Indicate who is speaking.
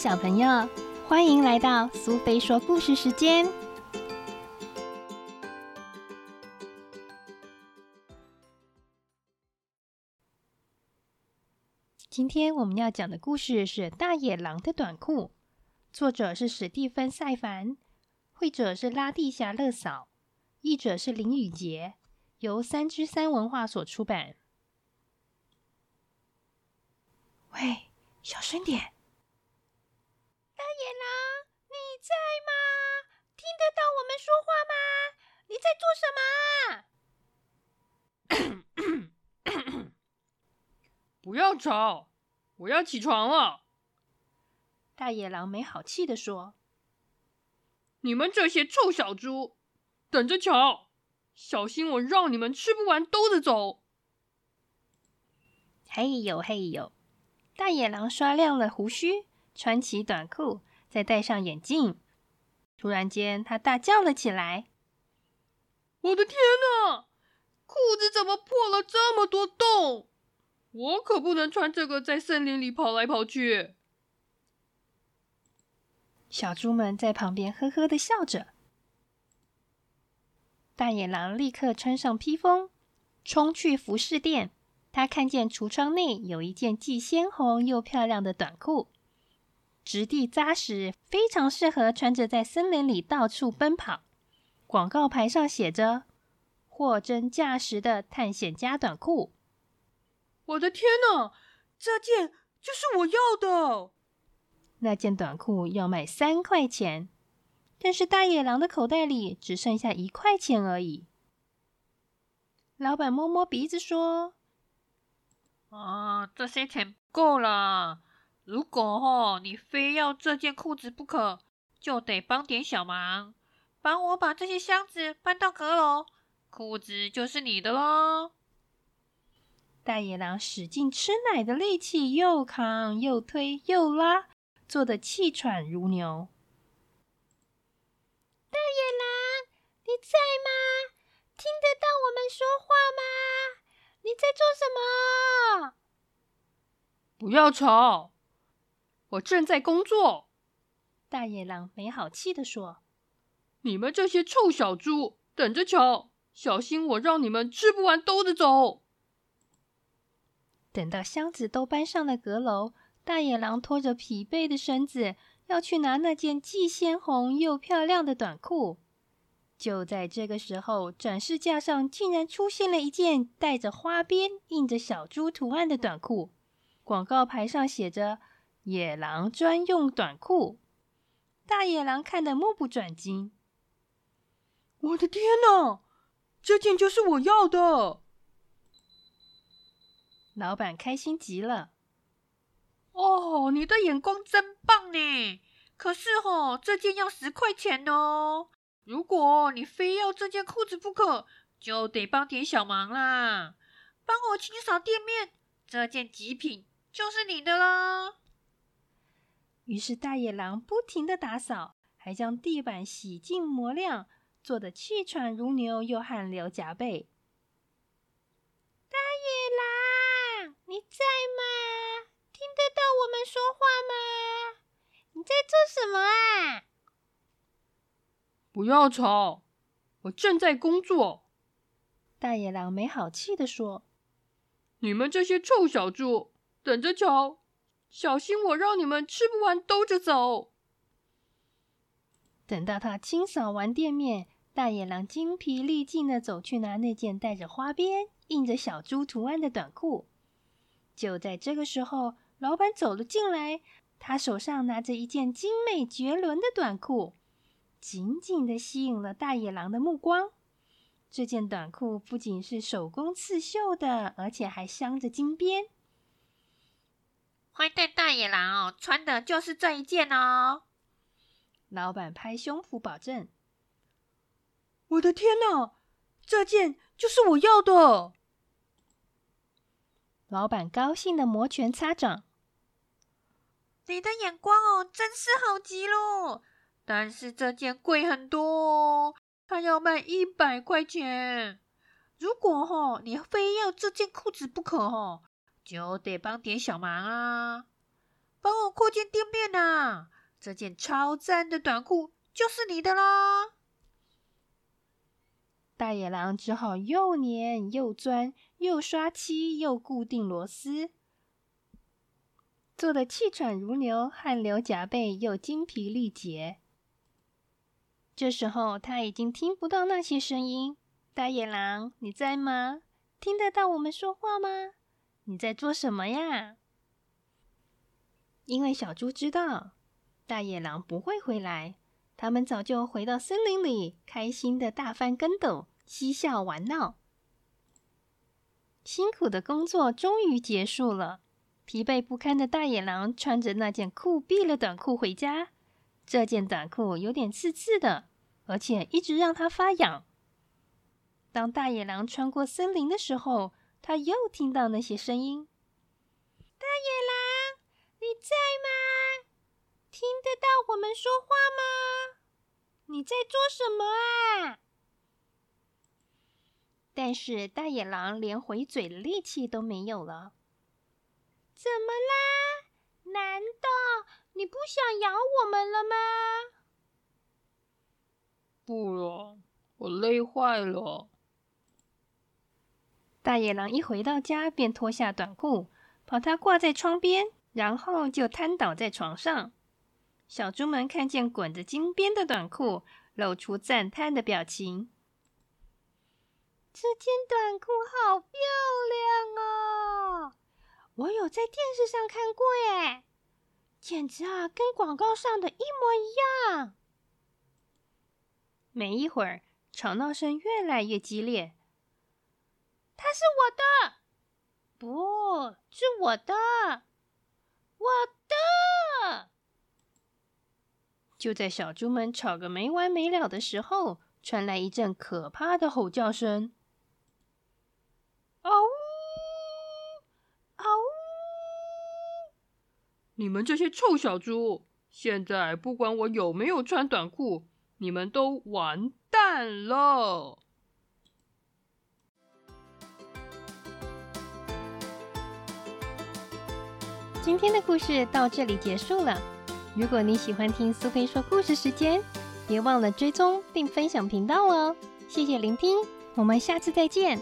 Speaker 1: 小朋友，欢迎来到苏菲说故事时间。今天我们要讲的故事是《大野狼的短裤》，作者是史蒂芬·塞凡，绘者是拉蒂霞·乐嫂，译者是林雨杰，由三之三文化所出版。喂，小声点！
Speaker 2: 大野狼，你在吗？听得到我们说话吗？你在做
Speaker 3: 什么？不要吵！我要起床了。
Speaker 1: 大野狼没好气的说：“
Speaker 3: 你们这些臭小猪，等着瞧！小心我让你们吃不完兜着走！”
Speaker 1: 嘿呦嘿呦！大野狼刷亮了胡须，穿起短裤，再戴上眼镜。突然间，他大叫了起来：“
Speaker 3: 我的天哪！裤子怎么破了这么多洞？我可不能穿这个在森林里跑来跑去！”
Speaker 1: 小猪们在旁边呵呵的笑着。大野狼立刻穿上披风，冲去服饰店。他看见橱窗内有一件既鲜红又漂亮的短裤，质地扎实，非常适合穿着在森林里到处奔跑。广告牌上写着“货真价实的探险家短裤”。
Speaker 3: 我的天哪，这件就是我要的！
Speaker 1: 那件短裤要卖三块钱，但是大野狼的口袋里只剩下一块钱而已。老板摸摸鼻子说。
Speaker 4: 啊，这些钱不够了。如果吼你非要这件裤子不可，就得帮点小忙，帮我把这些箱子搬到阁楼，裤子就是你的喽。
Speaker 1: 大野狼使劲吃奶的力气，又扛又推又拉，做得气喘如牛。
Speaker 2: 大野狼，你在吗？听得到我们说话吗？你在做什么？
Speaker 3: 不要吵！我正在工作。
Speaker 1: 大野狼没好气的说：“
Speaker 3: 你们这些臭小猪，等着瞧！小心我让你们吃不完兜着走。”
Speaker 1: 等到箱子都搬上了阁楼，大野狼拖着疲惫的身子要去拿那件既鲜红又漂亮的短裤。就在这个时候，展示架上竟然出现了一件带着花边、印着小猪图案的短裤。广告牌上写着“野狼专用短裤”。大野狼看得目不转睛。
Speaker 3: 我的天哪，这件就是我要的！
Speaker 1: 老板开心极了。
Speaker 4: 哦，你的眼光真棒呢！可是哦，这件要十块钱哦。如果你非要这件裤子不可，就得帮点小忙啦，帮我清扫店面，这件极品就是你的啦。
Speaker 1: 于是大野狼不停的打扫，还将地板洗净磨亮，做的气喘如牛，又汗流浃背。
Speaker 2: 大野狼，你在吗？听得说话吗？你在做什么啊？
Speaker 3: 不要吵！我正在工作。
Speaker 1: 大野狼没好气的说：“
Speaker 3: 你们这些臭小猪，等着瞧！小心我让你们吃不完兜着走。”
Speaker 1: 等到他清扫完店面，大野狼精疲力尽的走去拿那件带着花边、印着小猪图案的短裤。就在这个时候，老板走了进来，他手上拿着一件精美绝伦的短裤。紧紧的吸引了大野狼的目光。这件短裤不仅是手工刺绣的，而且还镶着金边。
Speaker 4: 坏蛋大野狼哦，穿的就是这一件哦！
Speaker 1: 老板拍胸脯保证：“
Speaker 3: 我的天哪，这件就是我要的！”
Speaker 1: 老板高兴的摩拳擦掌：“
Speaker 4: 你的眼光哦，真是好极了！”但是这件贵很多，它要卖一百块钱。如果哈你非要这件裤子不可哈，就得帮点小忙啊！帮我扩建店面呐！这件超赞的短裤就是你的啦！
Speaker 1: 大野狼只好又粘又钻，又刷漆又固定螺丝，做的气喘如牛，汗流浃背，又精疲力竭。这时候他已经听不到那些声音。大野狼，你在吗？听得到我们说话吗？你在做什么呀？因为小猪知道大野狼不会回来，他们早就回到森林里，开心的大翻跟斗。嬉笑玩闹，辛苦的工作终于结束了。疲惫不堪的大野狼穿着那件酷毙了短裤回家。这件短裤有点刺刺的，而且一直让他发痒。当大野狼穿过森林的时候，他又听到那些声音：“
Speaker 2: 大野狼，你在吗？听得到我们说话吗？你在做什么啊？”
Speaker 1: 但是大野狼连回嘴的力气都没有了。
Speaker 2: 怎么啦？难道你不想咬我们了吗？
Speaker 3: 不了，我累坏了。
Speaker 1: 大野狼一回到家，便脱下短裤，把它挂在窗边，然后就瘫倒在床上。小猪们看见滚着金边的短裤，露出赞叹的表情。
Speaker 2: 这件短裤好漂亮哦！我有在电视上看过耶，简直啊，跟广告上的一模一样。
Speaker 1: 没一会儿，吵闹声越来越激烈。
Speaker 2: 它是我的，不是我的，我的！
Speaker 1: 就在小猪们吵个没完没了的时候，传来一阵可怕的吼叫声。
Speaker 2: 嗷呜！嗷呜！
Speaker 3: 你们这些臭小猪，现在不管我有没有穿短裤，你们都完蛋了！
Speaker 1: 今天的故事到这里结束了。如果你喜欢听苏菲说故事时间，别忘了追踪并分享频道哦！谢谢聆听，我们下次再见。